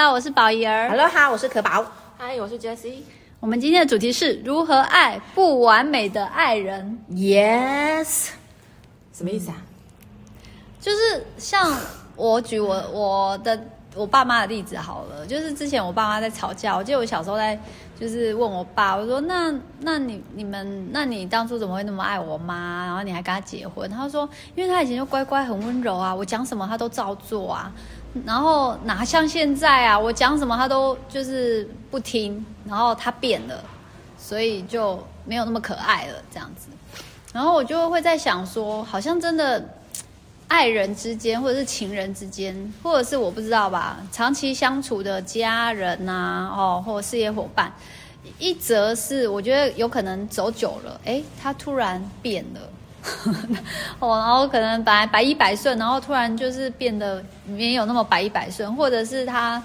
迎来到公主驾到，我是宝仪儿。Hello 哈，我是可宝。嗨，我是 Jessie。我们今天的主题是如何爱不完美的爱人。Yes，什么意思啊？就是像我举我我的我爸妈的例子好了，就是之前我爸妈在吵架，我记得我小时候在就是问我爸，我说那那你你们那你当初怎么会那么爱我妈？然后你还跟她结婚？他说因为他以前就乖乖很温柔啊，我讲什么他都照做啊。然后哪像现在啊，我讲什么他都就是不听，然后他变了，所以就没有那么可爱了这样子。然后我就会在想说，好像真的爱人之间，或者是情人之间，或者是我不知道吧，长期相处的家人呐、啊，哦，或者事业伙伴，一则是我觉得有可能走久了，哎，他突然变了。哦，然后可能本来百依百顺，然后突然就是变得没有那么百依百顺，或者是他，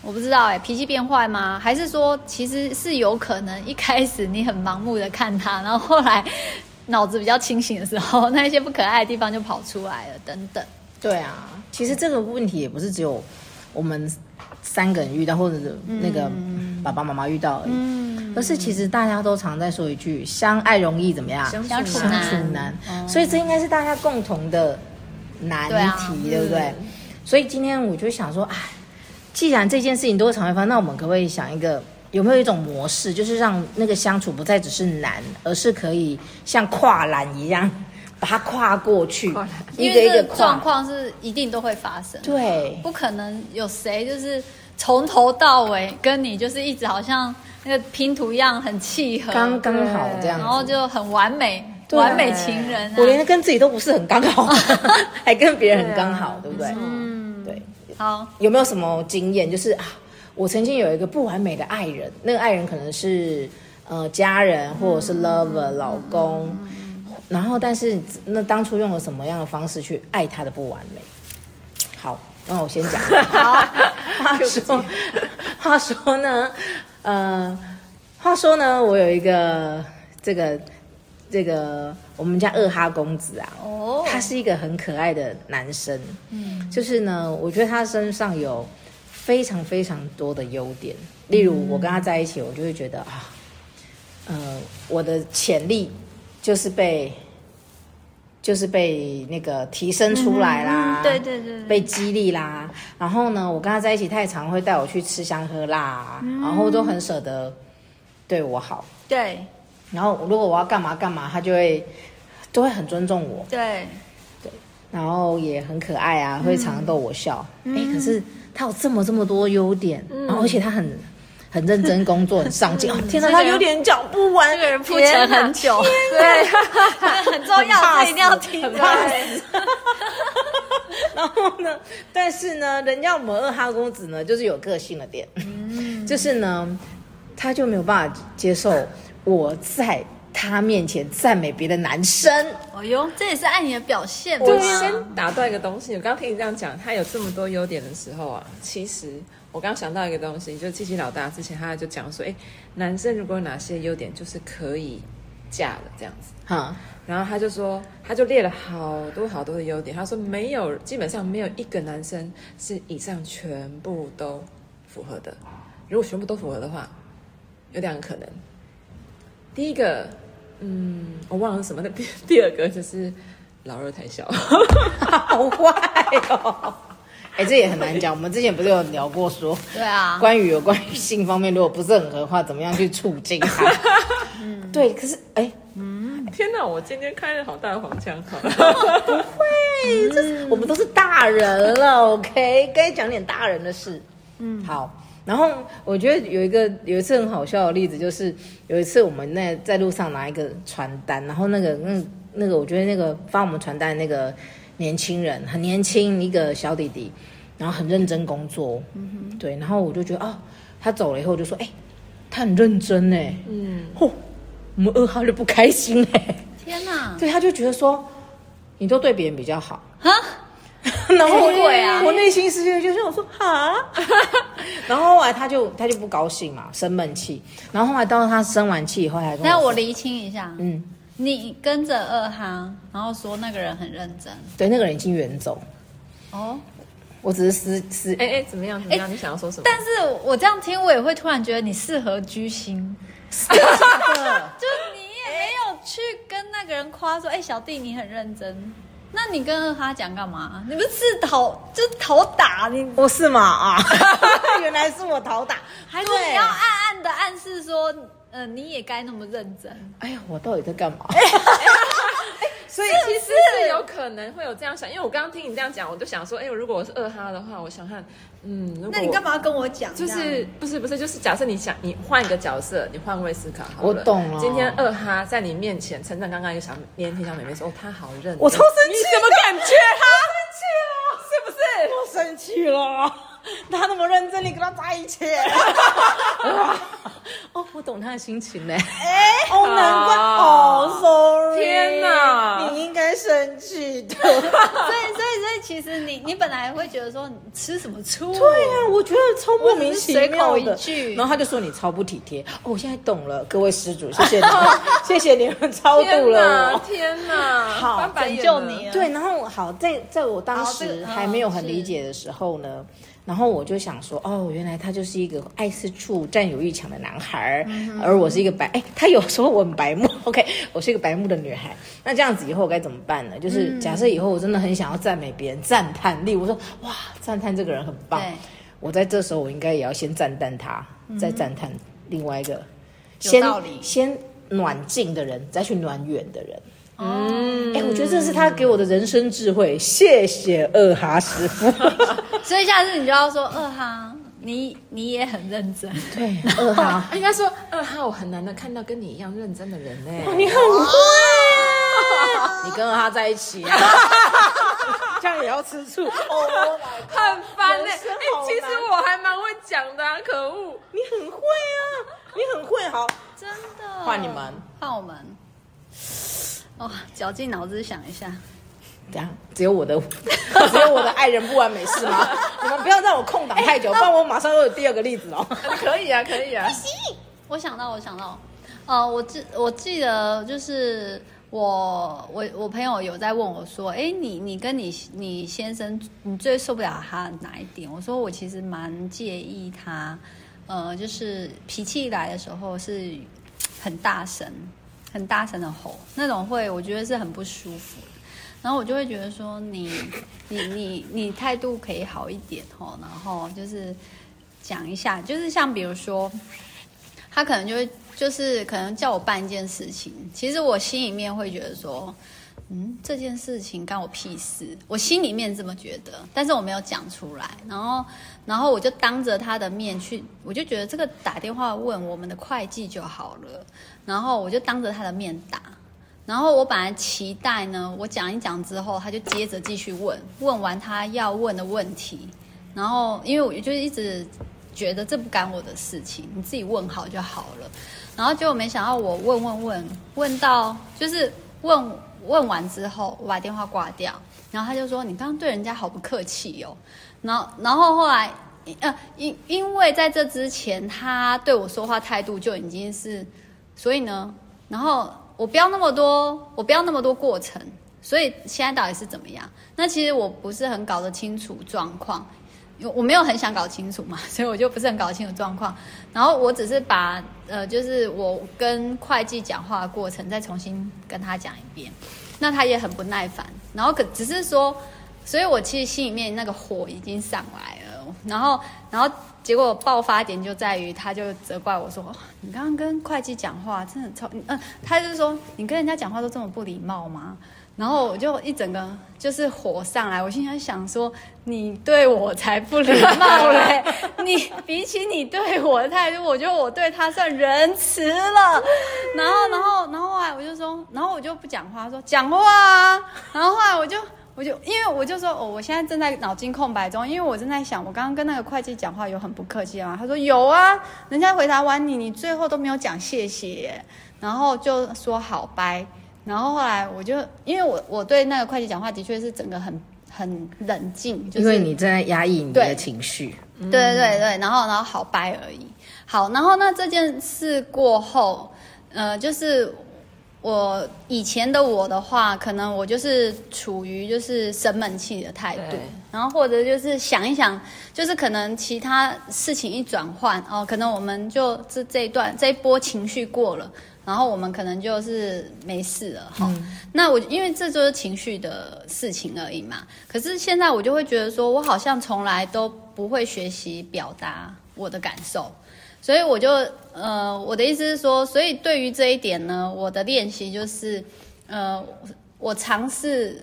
我不知道哎，脾气变坏吗？还是说其实是有可能一开始你很盲目的看他，然后后来脑子比较清醒的时候，那些不可爱的地方就跑出来了，等等。对啊，其实这个问题也不是只有我们三个人遇到，或者是那个爸爸妈妈遇到而已。嗯可是其实大家都常在说一句“相爱容易怎么样，相处难”，所以这应该是大家共同的难题，对，不对？嗯、所以今天我就想说，哎，既然这件事情都会常会发生，那我们可不可以想一个，有没有一种模式，就是让那个相处不再只是难，而是可以像跨栏一样把它跨过去，跨一个一个状况是一定都会发生，对，不可能有谁就是从头到尾跟你就是一直好像。那个拼图一样很契合，刚刚好这样，然后就很完美，完美情人啊。我连跟自己都不是很刚好，还跟别人很刚好，对不对？嗯，对。好，有没有什么经验？就是啊，我曾经有一个不完美的爱人，那个爱人可能是呃家人或者是 lover 老公，然后但是那当初用了什么样的方式去爱他的不完美？好，那我先讲。好，话说，话说呢。呃，话说呢，我有一个这个这个我们家二哈公子啊，哦，他是一个很可爱的男生，嗯，就是呢，我觉得他身上有非常非常多的优点，例如我跟他在一起，我就会觉得啊，呃，我的潜力就是被。就是被那个提升出来啦，嗯、对，对对对，被激励啦。然后呢，我跟他在一起太常会带我去吃香喝辣，嗯、然后都很舍得对我好。对。然后如果我要干嘛干嘛，他就会都会很尊重我。对。对。然后也很可爱啊，会常常逗我笑。哎、嗯，可是他有这么这么多优点，嗯、然后而且他很。很认真工作，很上进。天哪，他有点讲不完，这个人铺陈很久，对，很重要，他一定要听。对。然后呢，但是呢，人家我们二哈公子呢，就是有个性了点，就是呢，他就没有办法接受我在他面前赞美别的男生。哦呦，这也是爱你的表现。我先打断一个东西，我刚刚听你这样讲，他有这么多优点的时候啊，其实。我刚想到一个东西，就是七七老大之前他就讲说，哎，男生如果有哪些优点，就是可以嫁了这样子。哈，然后他就说，他就列了好多好多的优点。他说没有，基本上没有一个男生是以上全部都符合的。如果全部都符合的话，有两个可能。第一个，嗯，我忘了什么的。第 第二个就是老二太小，好坏哦。哎，这也很难讲。我们之前不是有聊过说，对啊，关于有关于性方面，如果不是很合的话，怎么样去促进它？嗯，对。可是，哎，嗯，天哪，我今天开了好大的黄腔，好 不会，这是我们都是大人了，OK，该讲点大人的事。嗯，好。然后我觉得有一个有一次很好笑的例子，就是有一次我们那在路上拿一个传单，然后那个那那个，我觉得那个发我们传单那个。年轻人很年轻，一个小弟弟，然后很认真工作，嗯哼，对，然后我就觉得哦，他走了以后就说，哎，他很认真哎，嗯，嚯，我们二号就不开心哎，天哪，对，他就觉得说，你都对别人比较好。啊，然后我我内心世界就是我说哈，然后后来他就他就不高兴嘛，生闷气，然后后来到他生完气以后还，那我厘清一下，嗯。你跟着二哈，然后说那个人很认真。对，那个人已经远走。哦，我只是私私哎哎，怎么样怎么样？你想要说什么？但是我这样听，我也会突然觉得你适合居心，就是你也没有去跟那个人夸说，哎，小弟你很认真。那你跟二哈讲干嘛？你不是讨就是讨打你？不是嘛？啊，原来是我讨打，还是你要暗暗的暗示说，嗯、呃，你也该那么认真？哎呀，我到底在干嘛？所以其实是有可能会有这样想，因为我刚刚听你这样讲，我就想说，哎，如果我是二哈的话，我想看，嗯，那你干嘛要跟我讲？就是不是不是，就是假设你想你换一个角色，你换位思考好了，我懂了。今天二哈在你面前称赞刚刚一个小年轻小妹妹说，哦，她好认，我超生气，你什么感觉？哈，生气了，是不是？我生气了，他那么认真，你跟他在一起。哦，我懂他的心情呢。哎，哦，难怪哦，sorry，天哪，你应该生气的。其实你，你本来会觉得说，你吃什么醋？对啊，我觉得超莫名其妙的。口一句，然后他就说你超不体贴。哦，我现在懂了，各位施主，谢谢你们，谢谢你们超度了我。天哪，好，拯救你。对，然后好，在在我当时还没有很理解的时候呢。然后我就想说，哦，原来他就是一个爱四处、占有欲强的男孩，嗯、而我是一个白，哎，他有说我很白目，OK，我是一个白目的女孩。那这样子以后该怎么办呢？就是假设以后我真的很想要赞美别人、赞叹，例如说，哇，赞叹这个人很棒，我在这时候我应该也要先赞叹他，再赞叹另外一个，先先暖静的人，再去暖远的人。嗯，哎，我觉得这是他给我的人生智慧，谢谢二哈师傅。所以下次你就要说二哈，你你也很认真。对，二哈 应该说二哈，我很难得看到跟你一样认真的人呢。你很会啊，你跟二哈在一起啊，这样也要吃醋，哦，很烦呢。哎，其实我还蛮会讲的啊，可恶，你很会啊，你很会，好，真的。换你们，换我们。哦，绞尽脑汁想一下，这样只有我的，只有我的爱人不完美是吗？你们不要让我空档太久，不然我马上又有第二个例子哦。可以啊，可以啊。我想到，我想到，呃，我记我记得就是我我我朋友有在问我说，哎，你你跟你你先生，你最受不了他哪一点？我说我其实蛮介意他，呃，就是脾气来的时候是很大声。很大声的吼，那种会我觉得是很不舒服。然后我就会觉得说你，你你你你态度可以好一点吼，然后就是讲一下，就是像比如说，他可能就会就是可能叫我办一件事情，其实我心里面会觉得说。嗯，这件事情干我屁事，我心里面这么觉得，但是我没有讲出来。然后，然后我就当着他的面去，我就觉得这个打电话问我们的会计就好了。然后我就当着他的面打。然后我本来期待呢，我讲一讲之后，他就接着继续问，问完他要问的问题。然后，因为我就一直觉得这不干我的事情，你自己问好就好了。然后结果没想到我问问问问到就是问。问完之后，我把电话挂掉，然后他就说：“你刚刚对人家好不客气哦。”然后，然后后来，呃，因因为在这之前，他对我说话态度就已经是，所以呢，然后我不要那么多，我不要那么多过程，所以现在到底是怎么样？那其实我不是很搞得清楚状况。我没有很想搞清楚嘛，所以我就不是很搞清楚状况。然后我只是把呃，就是我跟会计讲话的过程再重新跟他讲一遍。那他也很不耐烦，然后可只是说，所以我其实心里面那个火已经上来了。然后，然后结果爆发点就在于，他就责怪我说：“你刚刚跟会计讲话真的超……嗯、他就是说你跟人家讲话都这么不礼貌吗？”然后我就一整个就是火上来，我心里想说：“你对我才不礼貌 嘞！你比起你对我的态度，我觉得我对他算仁慈了。”然后，然后，然后后来我就说，然后我就不讲话，说讲话啊。然后后来我就，我就因为我就说，哦，我现在正在脑筋空白中，因为我正在想，我刚刚跟那个会计讲话有很不客气吗？他说有啊，人家回答完你，你最后都没有讲谢谢，然后就说好拜。然后后来我就，因为我我对那个会计讲话的确是整个很很冷静，就是、因为你正在压抑你的情绪。对对对对，然后然后好掰而已。好，然后那这件事过后，呃，就是我以前的我的话，可能我就是处于就是生闷气的态度，然后或者就是想一想，就是可能其他事情一转换哦，可能我们就这这一段这一波情绪过了，然后我们可能就是没事了哈。嗯、那我因为这就是情绪的事情而已嘛。可是现在我就会觉得说，我好像从来都不会学习表达我的感受。所以我就呃，我的意思是说，所以对于这一点呢，我的练习就是，呃，我尝试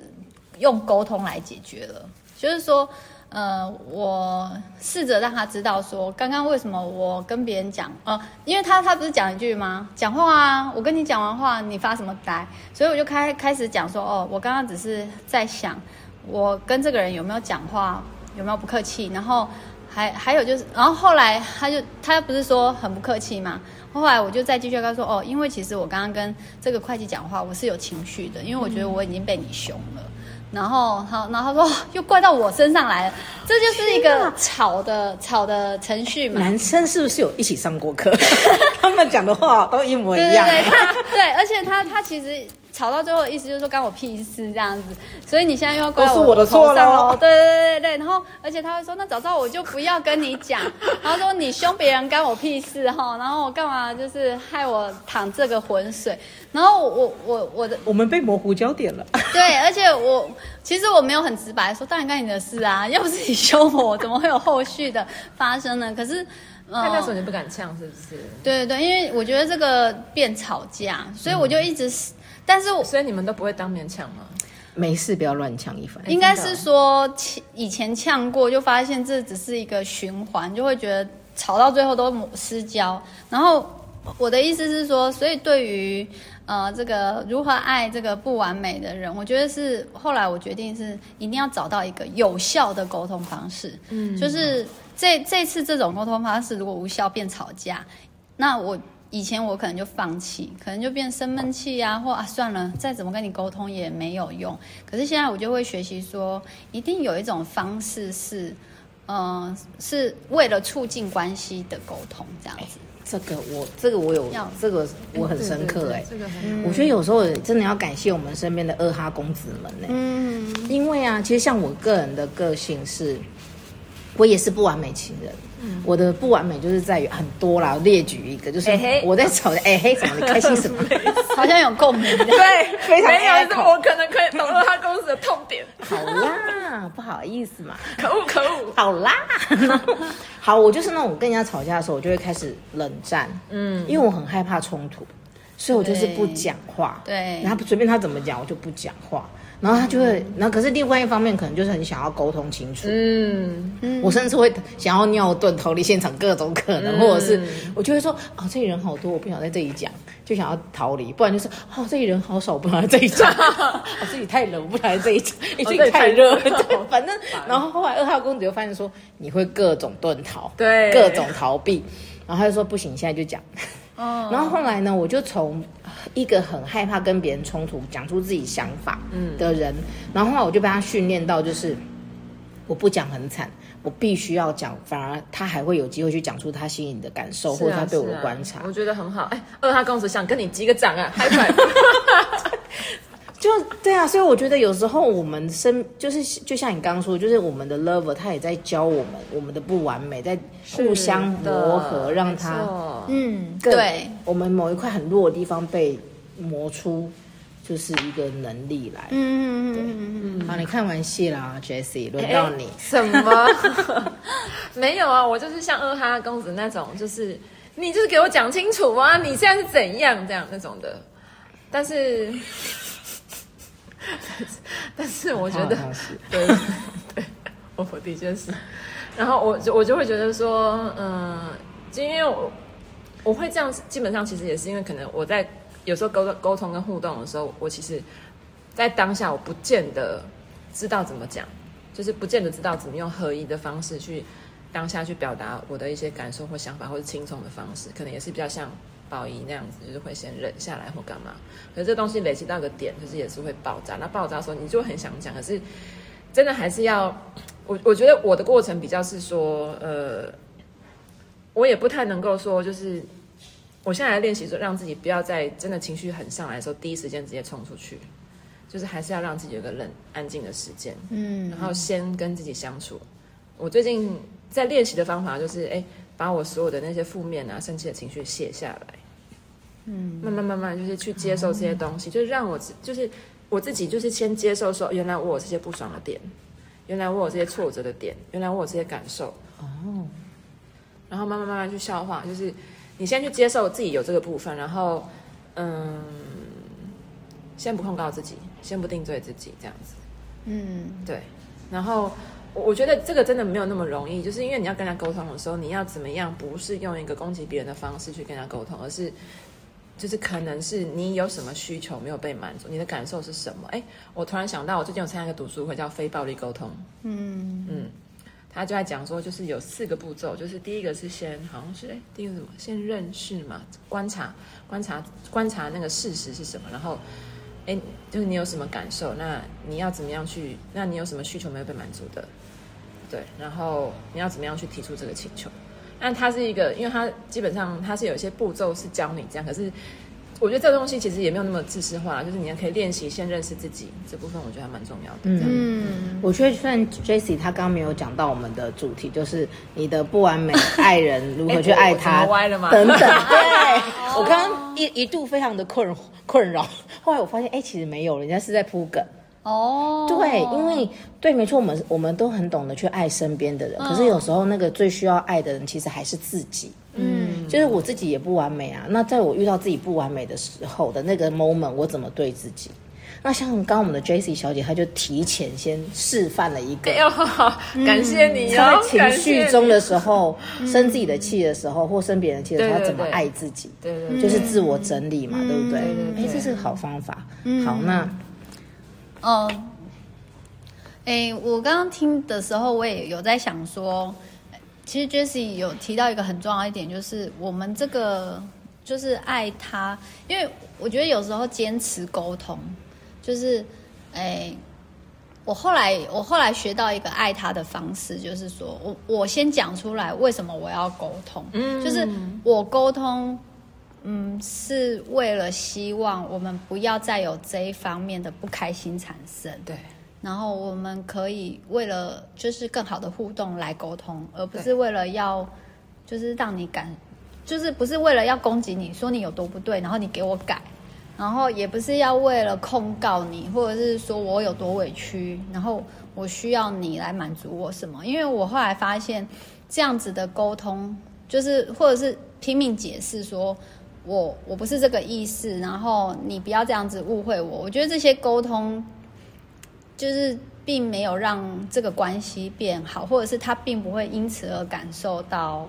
用沟通来解决了。就是说，呃，我试着让他知道说，刚刚为什么我跟别人讲，呃，因为他他不是讲一句吗？讲话啊，我跟你讲完话，你发什么呆？所以我就开开始讲说，哦，我刚刚只是在想，我跟这个人有没有讲话，有没有不客气，然后。还还有就是，然后后来他就他不是说很不客气嘛？后来我就再继续跟他说哦，因为其实我刚刚跟这个会计讲话，我是有情绪的，因为我觉得我已经被你凶了。然后好，然后他说又怪到我身上来了，这就是一个吵的吵的程序嘛。男生是不是有一起上过课？他们讲的话都一模一样。对对对，他对，而且他他其实。吵到最后的意思就是说干我屁事这样子，所以你现在又要怪我，我的错了。对对对对，然后而且他会说，那早知道我就不要跟你讲。然后说你凶别人干我屁事哈，然后我干嘛就是害我淌这个浑水。然后我我我的我们被模糊焦点了。对，而且我其实我没有很直白说，当然干你的事啊，要不是你凶我，怎么会有后续的发生呢？可是，他那时候你不敢呛是不是？对对对，因为我觉得这个变吵架，所以我就一直。嗯但是我，所以你们都不会当面呛吗？没事，不要乱呛一番。应该是说，以前呛过，就发现这只是一个循环，就会觉得吵到最后都失焦。然后我的意思是说，所以对于呃这个如何爱这个不完美的人，我觉得是后来我决定是一定要找到一个有效的沟通方式。嗯，就是这这次这种沟通方式如果无效变吵架，那我。以前我可能就放弃，可能就变生闷气啊，或啊算了，再怎么跟你沟通也没有用。可是现在我就会学习说，一定有一种方式是，嗯、呃，是为了促进关系的沟通这样子。这个我这个我有，这个我很深刻哎。这个我觉得有时候真的要感谢我们身边的二哈公子们呢。嗯，因为啊，其实像我个人的个性是，我也是不完美情人。我的不完美就是在于很多啦，列举一个，就是我在吵架，哎嘿，怎么你开心什么？好像有共鸣，对，非常没有，我可能可以懂得他公司的痛点。好啦，不好意思嘛，可恶可恶，好啦，好，我就是那种跟人家吵架的时候，我就会开始冷战，嗯，因为我很害怕冲突，所以我就是不讲话，对，然后随便他怎么讲，我就不讲话。然后他就会，然后可是另外一方面可能就是很想要沟通清楚，嗯，嗯我甚至会想要尿遁逃离现场，各种可能，或者是我就会说，哦，这里人好多，我不想在这里讲，就想要逃离，不然就是，哦，这里人好少，我不想在这里讲，哦，这里太冷，我不想在这里讲，这里太热，对，反正，然后后来二号公子就发现说，你会各种遁逃，对，各种逃避，然后他就说不行，现在就讲。然后后来呢，我就从一个很害怕跟别人冲突、讲出自己想法的人，嗯、然后后来我就被他训练到，就是我不讲很惨，我必须要讲，反而他还会有机会去讲出他心里的感受，啊、或者他对我的观察。啊、我觉得很好。哎，二哈公子想跟你击个掌啊，嗨嗨。就对啊，所以我觉得有时候我们身就是就像你刚刚说，就是我们的 lover 他也在教我们我们的不完美，在互相磨合，让他嗯，对，我们某一块很弱的地方被磨出，就是一个能力来。嗯嗯嗯嗯。好，你看完戏啦，Jessie，轮到你。什么？没有啊，我就是像二哈公子那种，就是你就是给我讲清楚啊，你现在是怎样这样那种的，但是。但是我觉得，对 对，我我的确是，然后我就我就会觉得说，嗯，就因为我我会这样，基本上其实也是因为可能我在有时候沟沟通跟互动的时候，我其实，在当下我不见得知道怎么讲，就是不见得知道怎么用合一的方式去当下去表达我的一些感受或想法，或者轻松的方式，可能也是比较像。宝仪那样子就是会先忍下来或干嘛，可是这东西累积到个点，就是也是会爆炸。那爆炸的时候，你就很想讲，可是真的还是要我。我觉得我的过程比较是说，呃，我也不太能够说，就是我我现在来练习说，让自己不要在真的情绪很上来的时候，第一时间直接冲出去，就是还是要让自己有个冷安静的时间，嗯，然后先跟自己相处。我最近在练习的方法就是，哎，把我所有的那些负面啊、生气的情绪卸下来，嗯，慢慢慢慢就是去接受这些东西，嗯、就是让我就是我自己就是先接受说，原来我有这些不爽的点，原来我有这些挫折的点，原来我有这些感受，哦，然后慢慢慢慢去消化，就是。你先去接受自己有这个部分，然后，嗯，先不控告自己，先不定罪自己，这样子，嗯，对。然后，我我觉得这个真的没有那么容易，就是因为你要跟他沟通的时候，你要怎么样？不是用一个攻击别人的方式去跟他沟通，而是，就是可能是你有什么需求没有被满足，你的感受是什么？哎，我突然想到，我最近有参加一个读书会，叫《非暴力沟通》，嗯嗯。他就在讲说，就是有四个步骤，就是第一个是先，好像是哎，第一个什么？先认识嘛，观察，观察，观察那个事实是什么，然后，哎，就是你有什么感受，那你要怎么样去？那你有什么需求没有被满足的？对，然后你要怎么样去提出这个请求？但它是一个，因为它基本上它是有一些步骤是教你这样，可是。我觉得这个东西其实也没有那么自私化，就是你也可以练习先认识自己这部分，我觉得还蛮重要的。嗯，我觉得虽然 Jessie 她刚刚没有讲到我们的主题，就是你的不完美爱人如何去爱他，等等。对，我刚刚一一度非常的困困扰，后来我发现，哎，其实没有，人家是在铺梗。哦，对，因为对，没错，我们我们都很懂得去爱身边的人，可是有时候那个最需要爱的人，其实还是自己。嗯，就是我自己也不完美啊。那在我遇到自己不完美的时候的那个 moment，我怎么对自己？那像刚刚我们的 Jessie 小姐，她就提前先示范了一个。感谢你哦！在情绪中的时候，生自己的气的时候，或生别人气的时候，她怎么爱自己？对对，就是自我整理嘛，对不对？哎，这是个好方法。好，那，哦，哎，我刚刚听的时候，我也有在想说。其实 Jessie 有提到一个很重要一点，就是我们这个就是爱他，因为我觉得有时候坚持沟通，就是，哎，我后来我后来学到一个爱他的方式，就是说我我先讲出来为什么我要沟通，嗯，就是我沟通，嗯，是为了希望我们不要再有这一方面的不开心产生，对。然后我们可以为了就是更好的互动来沟通，而不是为了要就是让你感，就是不是为了要攻击你说你有多不对，然后你给我改，然后也不是要为了控告你，或者是说我有多委屈，然后我需要你来满足我什么？因为我后来发现这样子的沟通，就是或者是拼命解释说我我不是这个意思，然后你不要这样子误会我。我觉得这些沟通。就是并没有让这个关系变好，或者是他并不会因此而感受到，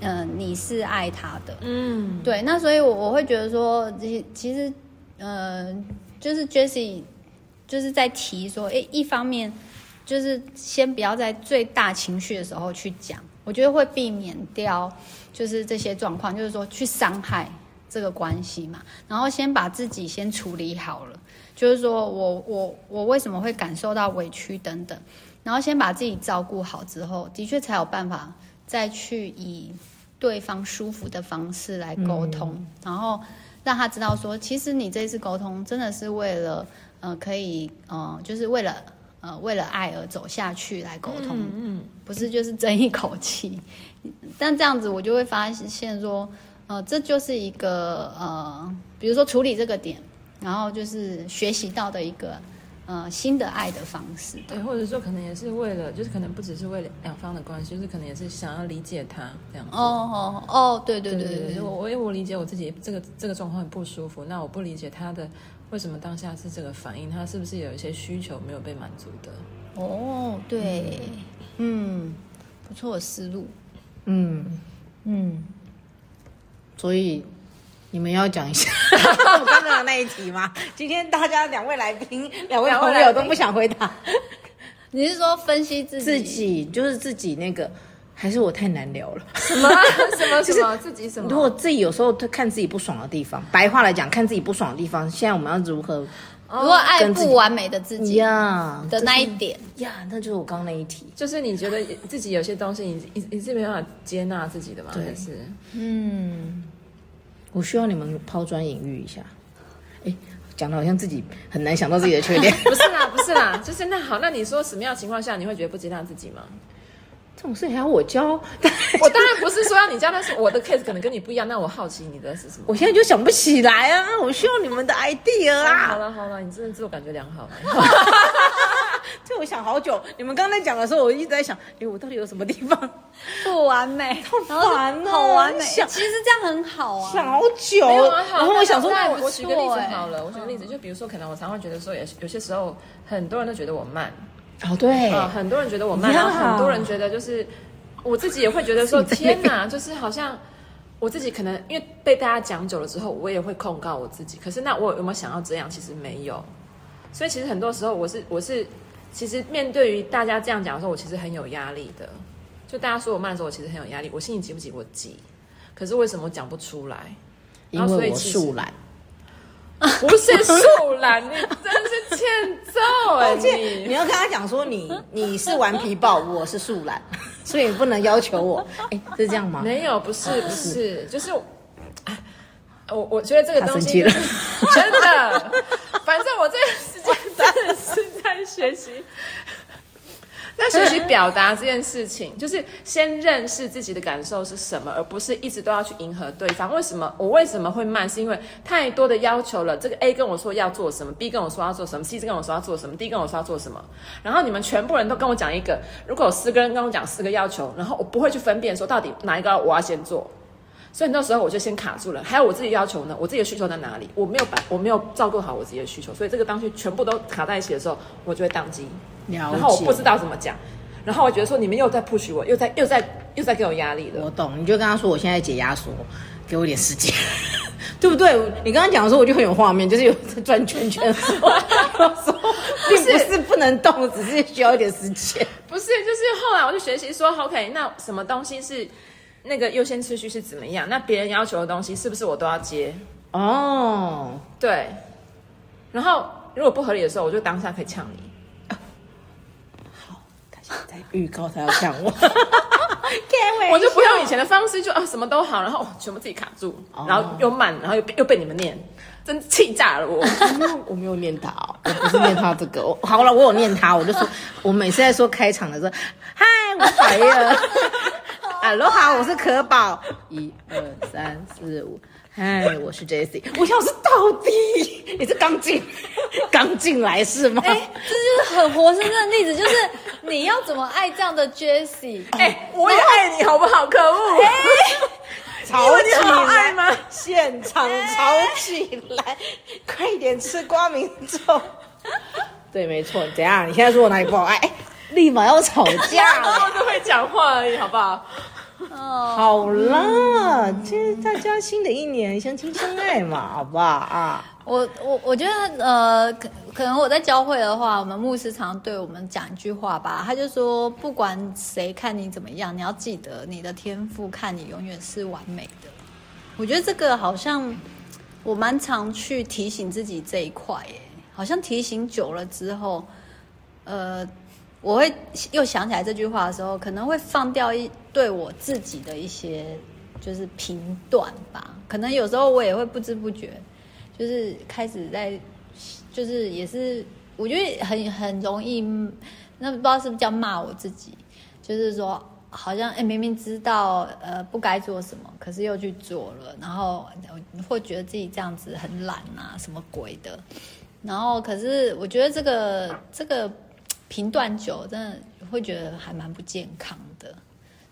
嗯、呃，你是爱他的，嗯，对。那所以我，我我会觉得说，其其实，呃，就是 Jessie 就是在提说，哎，一方面就是先不要在最大情绪的时候去讲，我觉得会避免掉就是这些状况，就是说去伤害这个关系嘛。然后先把自己先处理好了。就是说我我我为什么会感受到委屈等等，然后先把自己照顾好之后，的确才有办法再去以对方舒服的方式来沟通，嗯、然后让他知道说，其实你这次沟通真的是为了呃可以呃就是为了呃为了爱而走下去来沟通，嗯，嗯不是就是争一口气，但这样子我就会发现说，呃这就是一个呃比如说处理这个点。然后就是学习到的一个，呃，新的爱的方式。对，或者说可能也是为了，就是可能不只是为了两方的关系，就是可能也是想要理解他这样子。哦哦哦，对对对对对，我因为我理解我自己这个这个状况很不舒服，那我不理解他的为什么当下是这个反应，他是不是有一些需求没有被满足的？哦，对，嗯，嗯，不错的思路，嗯嗯，所以。你们要讲一下 我刚刚的那一题吗？今天大家两位来宾、两位朋友都不想回答。你是说分析自己？自己就是自己那个，还是我太难聊了？什么 什么什么？自己什么？如果自己有时候看自己不爽的地方，白话来讲，看自己不爽的地方，现在我们要如何？如果爱不完美的自己呀的那一点呀，那就是我刚刚那一题。就是你觉得自己有些东西，你你你是没办法接纳自己的吗？还是嗯。我需要你们抛砖引玉一下。哎，讲的好像自己很难想到自己的缺点。不是啦，不是啦，就是那好，那你说什么样的情况下你会觉得不接纳自己吗？这种事还要我教？我当然不是说要你教，但是我的 case 可能跟你不一样。那我好奇你的是什么？我现在就想不起来啊！我需要你们的 idea 啊！啊好了好了，你真的自我感觉良好。这我想好久。你们刚才讲的时候，我一直在想，哎，我到底有什么地方不完美？好烦哦，好完美。其实这样很好啊。想好久。然后我想说，那我举个例子好了。我举个例子，就比如说，可能我常会觉得说，有有些时候，很多人都觉得我慢。哦，对，呃，很多人觉得我慢，然后很多人觉得就是，我自己也会觉得说，天哪，就是好像我自己可能因为被大家讲久了之后，我也会控告我自己。可是那我有没有想要这样？其实没有。所以其实很多时候，我是我是，其实面对于大家这样讲的时候，我其实很有压力的。就大家说我慢的时候，我其实很有压力。我心里急不急？我急。可是为什么我讲不出来？因为我树懒。不是树懒，你真是欠揍哎！你你要跟他讲说你，你你是顽皮豹，我是树懒，所以你不能要求我。哎，是这样吗？没有，不是，不是，就是，我我觉得这个东西真的，反正我这段时间真的是在学习。那学习表达这件事情，就是先认识自己的感受是什么，而不是一直都要去迎合对方。为什么我为什么会慢？是因为太多的要求了。这个 A 跟我说要做什么，B 跟我说要做什么，C 跟我说要做什么，D 跟我说要做什么。然后你们全部人都跟我讲一个，如果有四个人跟我讲四个要求，然后我不会去分辨说到底哪一个我要先做。所以那时候我就先卡住了。还有我自己要求呢，我自己的需求在哪里？我没有把我没有照顾好我自己的需求，所以这个东西全部都卡在一起的时候，我就会宕机。然后我不知道怎么讲，然后我觉得说你们又在 push 我，又在又在又在给我压力了。我懂，你就跟他说我现在解压缩，给我点时间，对不对？你刚刚讲的时候我就很有画面，就是有在转圈圈 并不是不能动，只是需要一点时间。不是，就是后来我就学习说，OK，那什么东西是那个优先次序是怎么样？那别人要求的东西是不是我都要接？哦，对。然后如果不合理的时候，我就当下可以呛你。好，他现在预告他要呛我，我就不用以前的方式就，就啊什么都好，然后全部自己卡住，然后又慢，然后又被又被你们念，真气炸了我。我没有念他，我不是念他这个。好了，我有念他，我就说，我每次在说开场的时候，嗨，我来了，Aloha，我是可宝，一二三四五。嗨，我是 Jessie。我想是到底你是刚进 刚进来是吗？哎、欸，这就是很活生生的例子，就是你要怎么爱这样的 Jessie？哎、欸，我也爱你，好不好？可恶！哎、欸，吵起来吗？现场吵起来，欸、快一点吃瓜民众。对，没错。怎样？你现在说我哪里不好爱？立马要吵架然后就会讲话而已，好不好？哦，好啦，其实大家新的一年相亲相爱嘛，好不好啊？我我我觉得呃，可可能我在教会的话，我们牧师常对我们讲一句话吧，他就说，不管谁看你怎么样，你要记得你的天赋看你永远是完美的。我觉得这个好像我蛮常去提醒自己这一块，耶，好像提醒久了之后，呃。我会又想起来这句话的时候，可能会放掉一对我自己的一些就是评断吧。可能有时候我也会不知不觉，就是开始在，就是也是我觉得很很容易，那不知道是不是叫骂我自己，就是说好像哎明明知道呃不该做什么，可是又去做了，然后会觉得自己这样子很懒啊什么鬼的，然后可是我觉得这个这个。评断久，真的会觉得还蛮不健康。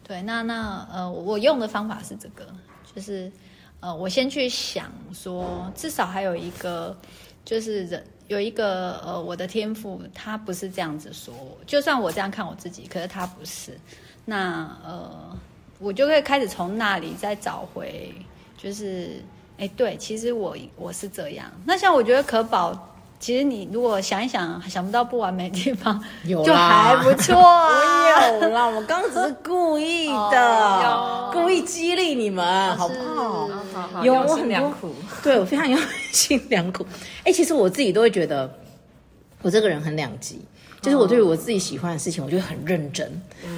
对，那那呃，我用的方法是这个，就是呃，我先去想说，至少还有一个，就是人有一个呃，我的天赋，他不是这样子说，就算我这样看我自己，可是他不是。那呃，我就会开始从那里再找回，就是哎，对，其实我我是这样。那像我觉得可宝。其实你如果想一想，想不到不完美的地方，有就还不错啊。我有啦，我刚刚只是故意的，故意激励你们，好不好？好好，有我很良苦，对我非常用心良苦。哎，其实我自己都会觉得，我这个人很两极，就是我对于我自己喜欢的事情，我就会很认真；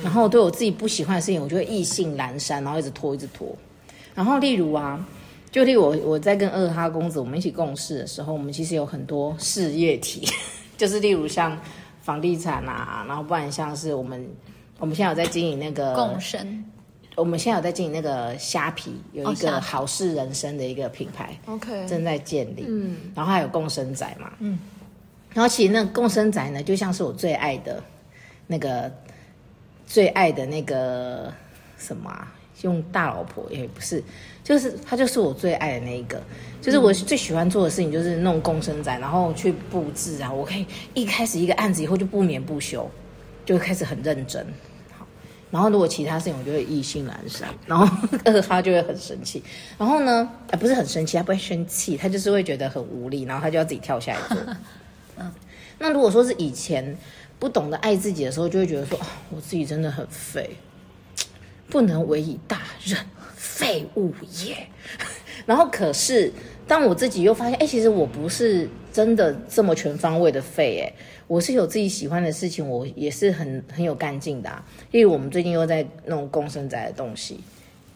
然后对我自己不喜欢的事情，我就会意兴阑珊，然后一直拖，一直拖。然后例如啊。就例如我我在跟二哈公子我们一起共事的时候，我们其实有很多事业体，就是例如像房地产啊，然后不然像是我们我们现在有在经营那个共生，我们现在有在经营那个虾皮，有一个好事人生的一个品牌，OK，正在建立，嗯，然后还有共生仔嘛，嗯，然后其实那个共生仔呢，就像是我最爱的那个最爱的那个什么啊。用大老婆也不是，就是他就是我最爱的那一个，就是我最喜欢做的事情就是弄共生仔，然后去布置啊。我可以一开始一个案子以后就不眠不休，就开始很认真。好，然后如果其他事情我就会意兴阑珊，然后二哈就会很生气。然后呢，啊不是很生气，他不会生气，他就是会觉得很无力，然后他就要自己跳下来做。嗯，那如果说是以前不懂得爱自己的时候，就会觉得说，哦，我自己真的很废。不能委以大任，废物也。然后，可是当我自己又发现，哎，其实我不是真的这么全方位的废，哎，我是有自己喜欢的事情，我也是很很有干劲的啊。因为我们最近又在弄共生仔的东西，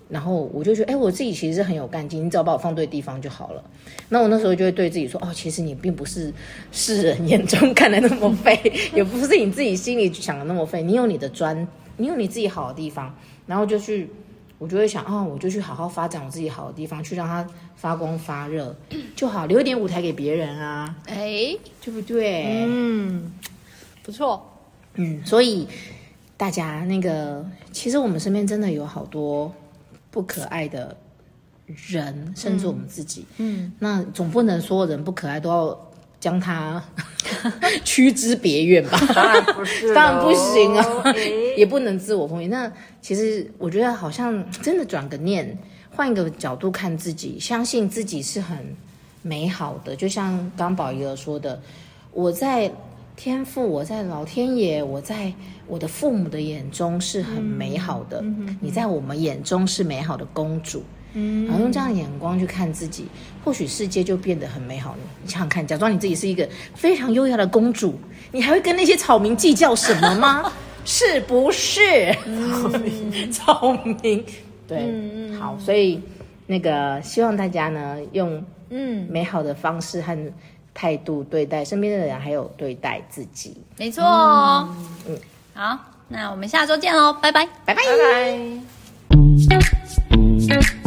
然后我就觉得，哎，我自己其实是很有干劲，你只要把我放对地方就好了。那我那时候就会对自己说，哦，其实你并不是世人眼中看的那么废，也不是你自己心里想的那么废，你有你的专，你有你自己好的地方。然后就去，我就会想啊、哦，我就去好好发展我自己好的地方，去让它发光发热。就好，留一点舞台给别人啊，哎，对不对？嗯，不错，嗯，所以大家那个，其实我们身边真的有好多不可爱的人，甚至我们自己，嗯，嗯，那总不能所有人不可爱都要。将他 驱之别院吧，当然不是，当然不行啊，欸、也不能自我封印。那其实我觉得好像 真的转个念，换一个角度看自己，相信自己是很美好的。就像刚宝仪儿说的，我在天赋，我在老天爷，我在我的父母的眼中是很美好的。嗯嗯、你在我们眼中是美好的公主。嗯，然后用这样的眼光去看自己，或许世界就变得很美好。你想想看，假装你自己是一个非常优雅的公主，你还会跟那些草民计较什么吗？是不是？草民，草民，对，嗯、好，所以那个希望大家呢，用嗯美好的方式和态度对待身边的人，还有对待自己。没错哦，嗯，好，那我们下周见喽，拜拜，拜拜，拜拜。